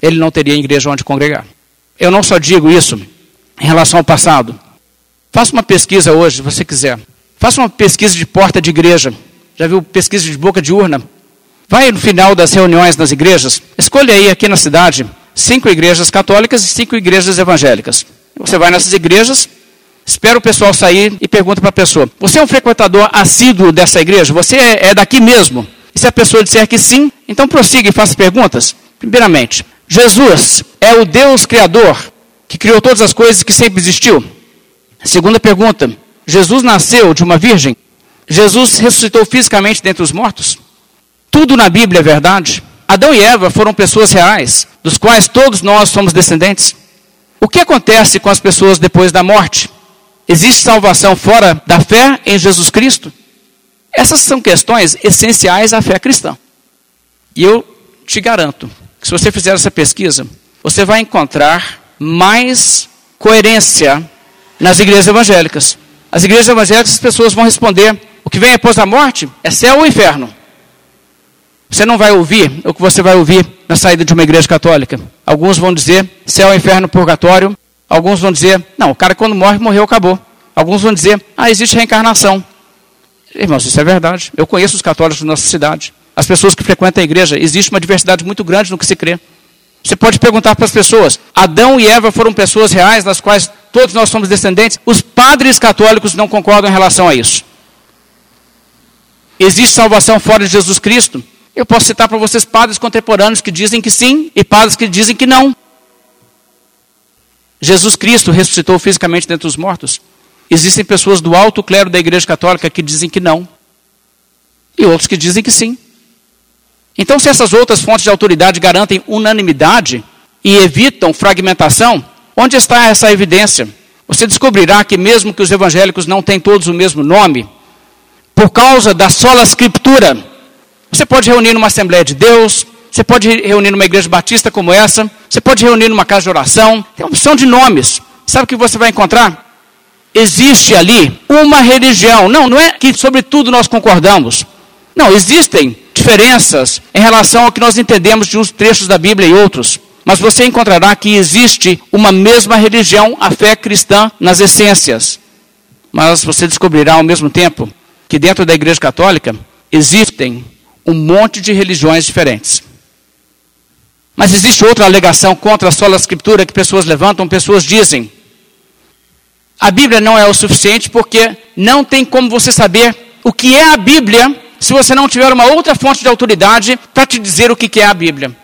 Speaker 1: Ele não teria igreja onde congregar. Eu não só digo isso em relação ao passado. Faça uma pesquisa hoje, se você quiser. Faça uma pesquisa de porta de igreja. Já viu pesquisa de boca de urna? Vai no final das reuniões nas igrejas. Escolha aí aqui na cidade cinco igrejas católicas e cinco igrejas evangélicas. Você vai nessas igrejas, espera o pessoal sair e pergunta para a pessoa: Você é um frequentador assíduo dessa igreja? Você é, é daqui mesmo? E se a pessoa disser que sim, então prossiga e faça perguntas. Primeiramente, Jesus é o Deus Criador que criou todas as coisas que sempre existiu? Segunda pergunta: Jesus nasceu de uma virgem? Jesus ressuscitou fisicamente dentre os mortos? Tudo na Bíblia é verdade? Adão e Eva foram pessoas reais, dos quais todos nós somos descendentes. O que acontece com as pessoas depois da morte? Existe salvação fora da fé em Jesus Cristo? Essas são questões essenciais à fé cristã. E eu te garanto que se você fizer essa pesquisa, você vai encontrar mais coerência nas igrejas evangélicas. As igrejas evangélicas, as pessoas vão responder: o que vem após a morte é céu ou inferno. Você não vai ouvir o que você vai ouvir na saída de uma igreja católica. Alguns vão dizer céu, inferno, purgatório. Alguns vão dizer, não, o cara quando morre, morreu, acabou. Alguns vão dizer, ah, existe reencarnação. Irmãos, isso é verdade. Eu conheço os católicos da nossa cidade. As pessoas que frequentam a igreja, existe uma diversidade muito grande no que se crê. Você pode perguntar para as pessoas: Adão e Eva foram pessoas reais, das quais todos nós somos descendentes? Os padres católicos não concordam em relação a isso. Existe salvação fora de Jesus Cristo? Eu posso citar para vocês padres contemporâneos que dizem que sim e padres que dizem que não. Jesus Cristo ressuscitou fisicamente dentre os mortos. Existem pessoas do alto clero da Igreja Católica que dizem que não. E outros que dizem que sim. Então, se essas outras fontes de autoridade garantem unanimidade e evitam fragmentação, onde está essa evidência? Você descobrirá que, mesmo que os evangélicos não tenham todos o mesmo nome, por causa da sola escritura, você pode reunir numa Assembleia de Deus, você pode reunir numa igreja batista como essa, você pode reunir numa casa de oração, tem opção de nomes. Sabe o que você vai encontrar? Existe ali uma religião. Não, não é que sobre tudo nós concordamos. Não, existem diferenças em relação ao que nós entendemos de uns trechos da Bíblia e outros. Mas você encontrará que existe uma mesma religião, a fé cristã, nas essências. Mas você descobrirá ao mesmo tempo que dentro da Igreja Católica existem um monte de religiões diferentes. Mas existe outra alegação contra a sola escritura que pessoas levantam, pessoas dizem: a Bíblia não é o suficiente porque não tem como você saber o que é a Bíblia se você não tiver uma outra fonte de autoridade para te dizer o que é a Bíblia.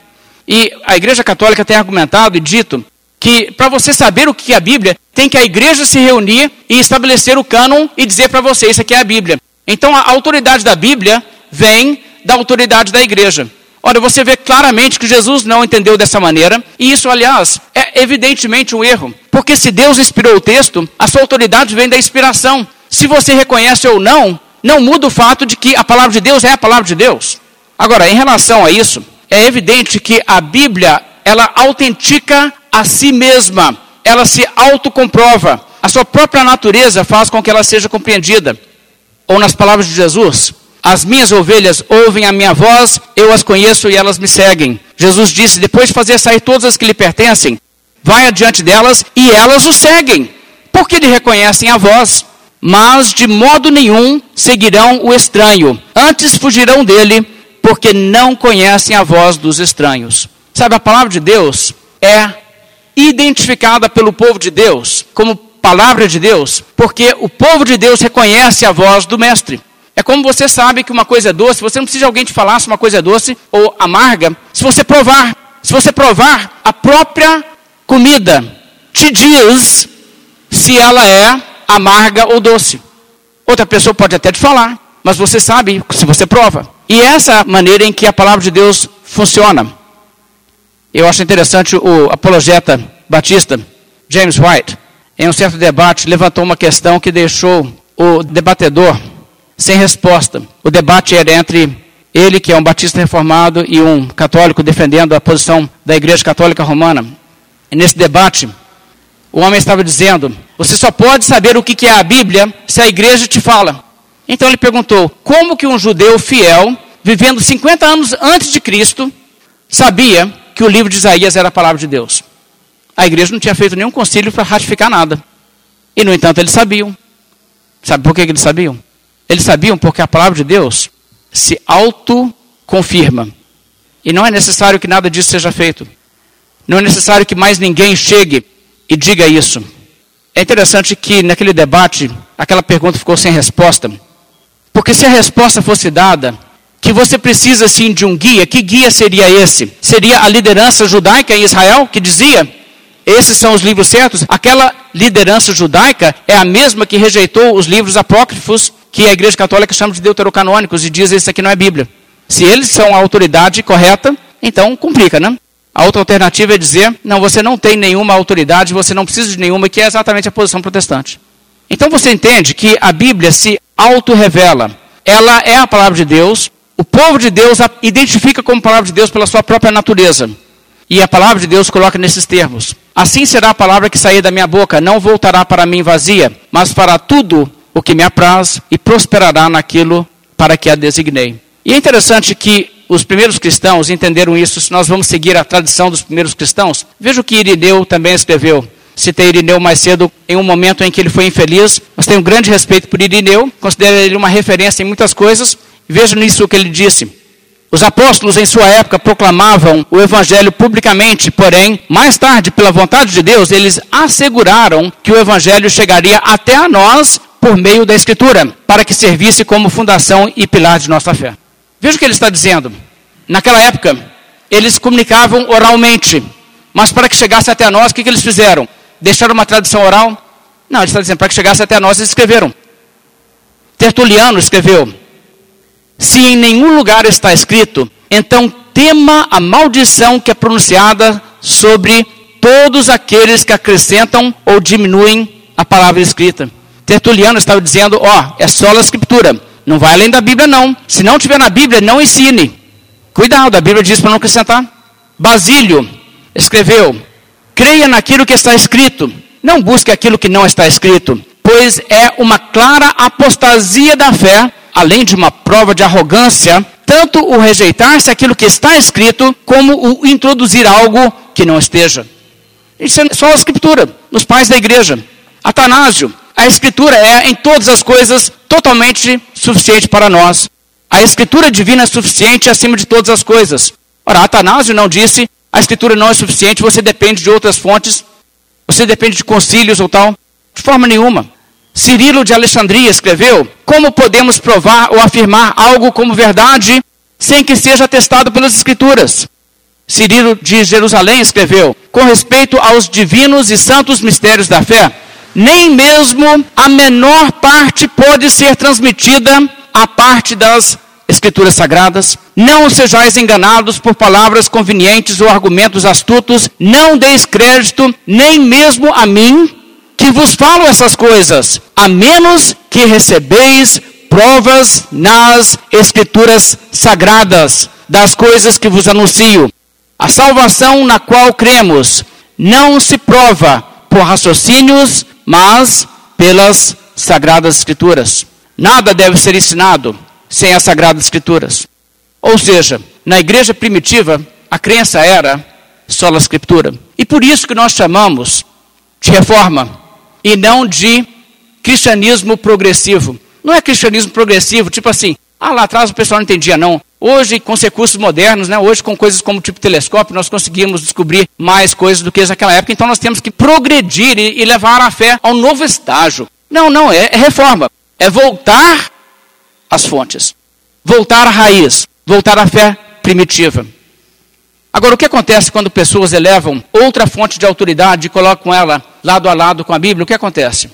Speaker 1: E a Igreja Católica tem argumentado e dito que para você saber o que é a Bíblia, tem que a igreja se reunir e estabelecer o cânon e dizer para você, isso aqui é a Bíblia. Então a autoridade da Bíblia vem da autoridade da igreja. Ora, você vê claramente que Jesus não entendeu dessa maneira, e isso, aliás, é evidentemente um erro. Porque se Deus inspirou o texto, a sua autoridade vem da inspiração. Se você reconhece ou não, não muda o fato de que a palavra de Deus é a palavra de Deus. Agora, em relação a isso, é evidente que a Bíblia, ela autentica a si mesma, ela se autocomprova. A sua própria natureza faz com que ela seja compreendida. Ou nas palavras de Jesus, as minhas ovelhas ouvem a minha voz, eu as conheço e elas me seguem. Jesus disse: depois de fazer sair todas as que lhe pertencem, vai adiante delas e elas o seguem, porque lhe reconhecem a voz mas de modo nenhum seguirão o estranho. Antes fugirão dele, porque não conhecem a voz dos estranhos. Sabe, a palavra de Deus é identificada pelo povo de Deus como palavra de Deus, porque o povo de Deus reconhece a voz do Mestre. É como você sabe que uma coisa é doce, você não precisa de alguém te falar se uma coisa é doce ou amarga, se você provar. Se você provar, a própria comida te diz se ela é amarga ou doce. Outra pessoa pode até te falar, mas você sabe se você prova. E essa é a maneira em que a palavra de Deus funciona. Eu acho interessante o apologeta batista, James White, em um certo debate, levantou uma questão que deixou o debatedor sem resposta. O debate era entre ele, que é um batista reformado, e um católico defendendo a posição da Igreja Católica Romana. E nesse debate, o homem estava dizendo: Você só pode saber o que é a Bíblia se a igreja te fala. Então ele perguntou: Como que um judeu fiel, vivendo 50 anos antes de Cristo, sabia que o livro de Isaías era a palavra de Deus. A igreja não tinha feito nenhum concílio para ratificar nada. E, no entanto, eles sabiam. Sabe por que eles sabiam? Eles sabiam porque a palavra de Deus se autoconfirma. E não é necessário que nada disso seja feito. Não é necessário que mais ninguém chegue e diga isso. É interessante que naquele debate, aquela pergunta ficou sem resposta. Porque se a resposta fosse dada, que você precisa sim de um guia. Que guia seria esse? Seria a liderança judaica em Israel que dizia: esses são os livros certos? Aquela liderança judaica é a mesma que rejeitou os livros apócrifos que a Igreja Católica chama de deuterocanônicos e diz: isso aqui não é Bíblia. Se eles são a autoridade correta, então complica, né? A outra alternativa é dizer: não, você não tem nenhuma autoridade, você não precisa de nenhuma, que é exatamente a posição protestante. Então você entende que a Bíblia se auto-revela. Ela é a palavra de Deus, o povo de Deus a identifica como palavra de Deus pela sua própria natureza. E a palavra de Deus coloca nesses termos: Assim será a palavra que sair da minha boca, não voltará para mim vazia, mas fará tudo o que me apraz e prosperará naquilo para que a designei. E é interessante que os primeiros cristãos entenderam isso, se nós vamos seguir a tradição dos primeiros cristãos. Veja o que Irineu também escreveu. Citei Irineu mais cedo em um momento em que ele foi infeliz, mas tenho um grande respeito por Irineu, considero ele uma referência em muitas coisas, Veja nisso o que ele disse. Os apóstolos em sua época proclamavam o evangelho publicamente, porém, mais tarde, pela vontade de Deus, eles asseguraram que o evangelho chegaria até a nós por meio da escritura, para que servisse como fundação e pilar de nossa fé. Veja o que ele está dizendo. Naquela época, eles comunicavam oralmente, mas para que chegasse até nós, o que, que eles fizeram? Deixaram uma tradição oral? Não, ele está dizendo, para que chegasse até nós, eles escreveram. Tertuliano escreveu, se em nenhum lugar está escrito, então tema a maldição que é pronunciada sobre todos aqueles que acrescentam ou diminuem a palavra escrita. Tertuliano estava dizendo: ó, oh, é só a escritura, não vai além da Bíblia, não. Se não tiver na Bíblia, não ensine. Cuidado, a Bíblia diz para não acrescentar. Basílio escreveu: creia naquilo que está escrito, não busque aquilo que não está escrito, pois é uma clara apostasia da fé além de uma prova de arrogância, tanto o rejeitar-se aquilo que está escrito, como o introduzir algo que não esteja. Isso é só a escritura, nos pais da igreja. Atanásio, a escritura é em todas as coisas totalmente suficiente para nós. A escritura divina é suficiente acima de todas as coisas. Ora, Atanásio não disse, a escritura não é suficiente, você depende de outras fontes, você depende de concílios ou tal. De forma nenhuma. Cirilo de Alexandria escreveu: Como podemos provar ou afirmar algo como verdade sem que seja atestado pelas Escrituras? Cirilo de Jerusalém escreveu: Com respeito aos divinos e santos mistérios da fé, nem mesmo a menor parte pode ser transmitida à parte das Escrituras sagradas. Não sejais enganados por palavras convenientes ou argumentos astutos. Não deis crédito, nem mesmo a mim, que vos falo essas coisas, a menos que recebeis provas nas Escrituras sagradas das coisas que vos anuncio. A salvação na qual cremos não se prova por raciocínios, mas pelas Sagradas Escrituras. Nada deve ser ensinado sem as Sagradas Escrituras. Ou seja, na igreja primitiva, a crença era só a Escritura. E por isso que nós chamamos de reforma e não de cristianismo progressivo. Não é cristianismo progressivo, tipo assim, Ah, lá atrás o pessoal não entendia, não. Hoje, com os recursos modernos, né, hoje com coisas como tipo telescópio, nós conseguimos descobrir mais coisas do que naquela época. Então nós temos que progredir e, e levar a fé a um novo estágio. Não, não, é, é reforma. É voltar às fontes. Voltar à raiz. Voltar à fé primitiva. Agora, o que acontece quando pessoas elevam outra fonte de autoridade e colocam ela lado a lado com a Bíblia? O que acontece?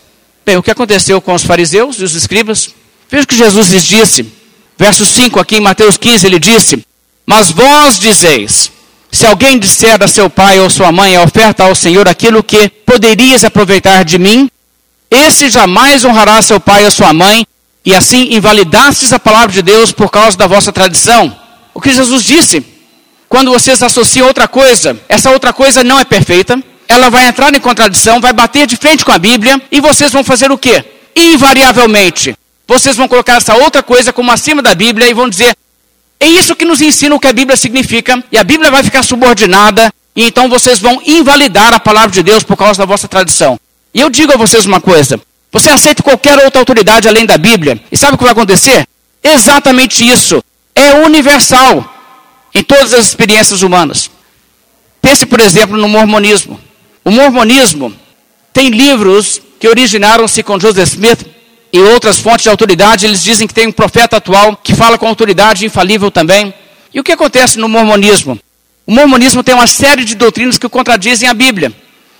Speaker 1: Bem, o que aconteceu com os fariseus e os escribas? Veja o que Jesus lhes disse. Verso 5, aqui em Mateus 15, ele disse: Mas vós dizeis: se alguém disser a seu pai ou sua mãe oferta ao Senhor aquilo que poderias aproveitar de mim, esse jamais honrará seu pai ou sua mãe, e assim invalidastes a palavra de Deus por causa da vossa tradição. O que Jesus disse? Quando vocês associam outra coisa, essa outra coisa não é perfeita, ela vai entrar em contradição, vai bater de frente com a Bíblia, e vocês vão fazer o quê? Invariavelmente, vocês vão colocar essa outra coisa como acima da Bíblia e vão dizer: é isso que nos ensina o que a Bíblia significa, e a Bíblia vai ficar subordinada, e então vocês vão invalidar a palavra de Deus por causa da vossa tradição. E eu digo a vocês uma coisa: você aceita qualquer outra autoridade além da Bíblia, e sabe o que vai acontecer? Exatamente isso. É universal em todas as experiências humanas. Pense, por exemplo, no mormonismo. O mormonismo tem livros que originaram-se com Joseph Smith e outras fontes de autoridade, eles dizem que tem um profeta atual que fala com autoridade infalível também. E o que acontece no mormonismo? O mormonismo tem uma série de doutrinas que contradizem a Bíblia.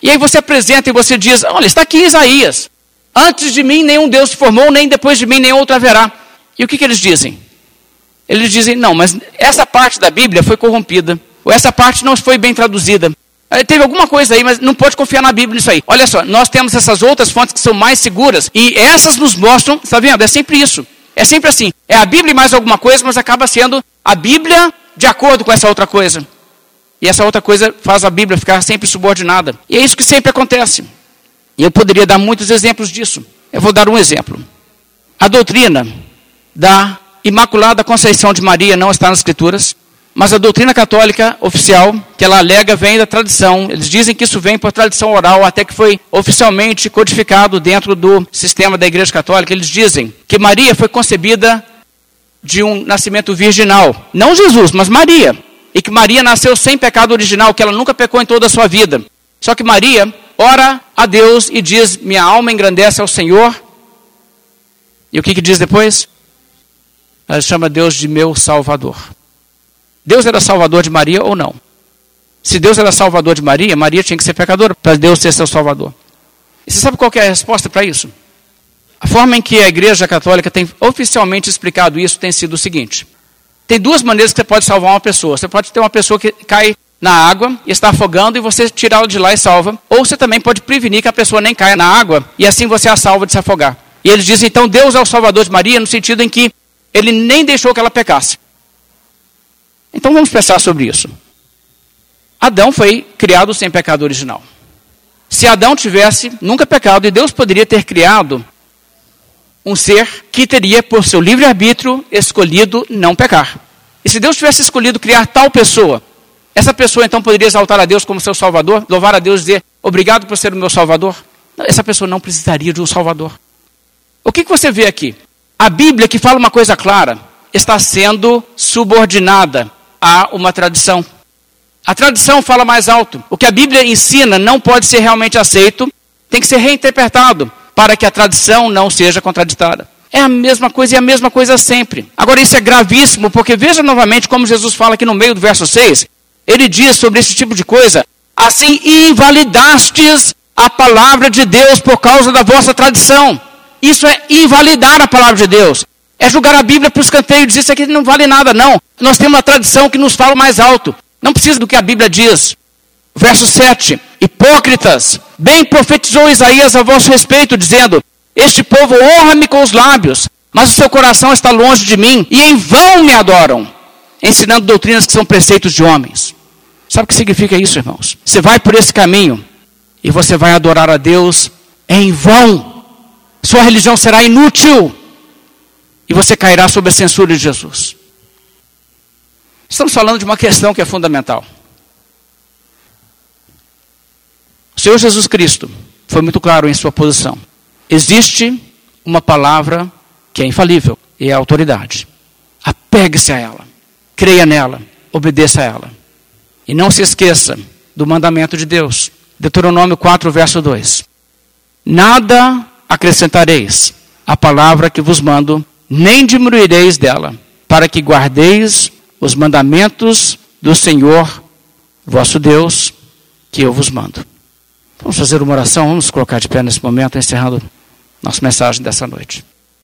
Speaker 1: E aí você apresenta e você diz: olha, está aqui em Isaías. Antes de mim nenhum Deus se formou, nem depois de mim nenhum outro haverá. E o que, que eles dizem? Eles dizem: não, mas essa parte da Bíblia foi corrompida. Ou essa parte não foi bem traduzida. Teve alguma coisa aí, mas não pode confiar na Bíblia nisso aí. Olha só, nós temos essas outras fontes que são mais seguras e essas nos mostram, está vendo? É sempre isso. É sempre assim. É a Bíblia mais alguma coisa, mas acaba sendo a Bíblia de acordo com essa outra coisa. E essa outra coisa faz a Bíblia ficar sempre subordinada. E é isso que sempre acontece. E eu poderia dar muitos exemplos disso. Eu vou dar um exemplo. A doutrina da Imaculada Conceição de Maria não está nas Escrituras. Mas a doutrina católica oficial, que ela alega, vem da tradição. Eles dizem que isso vem por tradição oral, até que foi oficialmente codificado dentro do sistema da Igreja Católica. Eles dizem que Maria foi concebida de um nascimento virginal. Não Jesus, mas Maria. E que Maria nasceu sem pecado original, que ela nunca pecou em toda a sua vida. Só que Maria ora a Deus e diz: Minha alma engrandece ao Senhor. E o que, que diz depois? Ela chama Deus de meu Salvador. Deus era salvador de Maria ou não? Se Deus era salvador de Maria, Maria tinha que ser pecadora para Deus ser seu salvador. E você sabe qual é a resposta para isso? A forma em que a Igreja Católica tem oficialmente explicado isso tem sido o seguinte: tem duas maneiras que você pode salvar uma pessoa. Você pode ter uma pessoa que cai na água e está afogando e você tirá-la de lá e salva. Ou você também pode prevenir que a pessoa nem caia na água e assim você a salva de se afogar. E eles dizem então Deus é o salvador de Maria no sentido em que ele nem deixou que ela pecasse. Então vamos pensar sobre isso. Adão foi criado sem pecado original. Se Adão tivesse nunca pecado, e Deus poderia ter criado um ser que teria, por seu livre-arbítrio, escolhido não pecar. E se Deus tivesse escolhido criar tal pessoa, essa pessoa então poderia exaltar a Deus como seu Salvador, louvar a Deus e dizer: Obrigado por ser o meu Salvador? Essa pessoa não precisaria de um Salvador. O que, que você vê aqui? A Bíblia, que fala uma coisa clara, está sendo subordinada há uma tradição. A tradição fala mais alto. O que a Bíblia ensina não pode ser realmente aceito, tem que ser reinterpretado para que a tradição não seja contraditada. É a mesma coisa e a mesma coisa sempre. Agora, isso é gravíssimo, porque veja novamente como Jesus fala aqui no meio do verso 6. Ele diz sobre esse tipo de coisa: assim invalidastes a palavra de Deus por causa da vossa tradição. Isso é invalidar a palavra de Deus é julgar a Bíblia para os canteiros dizer isso aqui não vale nada, não. Nós temos uma tradição que nos fala mais alto. Não precisa do que a Bíblia diz. Verso 7. Hipócritas, bem profetizou Isaías a vosso respeito, dizendo: Este povo honra-me com os lábios, mas o seu coração está longe de mim, e em vão me adoram, ensinando doutrinas que são preceitos de homens. Sabe o que significa isso, irmãos? Você vai por esse caminho e você vai adorar a Deus em vão. Sua religião será inútil e você cairá sob a censura de Jesus. Estamos falando de uma questão que é fundamental. O Senhor Jesus Cristo foi muito claro em sua posição. Existe uma palavra que é infalível e é a autoridade. Apegue-se a ela, creia nela, obedeça a ela. E não se esqueça do mandamento de Deus. Deuteronômio 4, verso 2. Nada acrescentareis à palavra que vos mando, nem diminuireis dela, para que guardeis os mandamentos do Senhor, vosso Deus, que eu vos mando. Vamos fazer uma oração, vamos colocar de pé nesse momento, encerrando nossa mensagem dessa noite.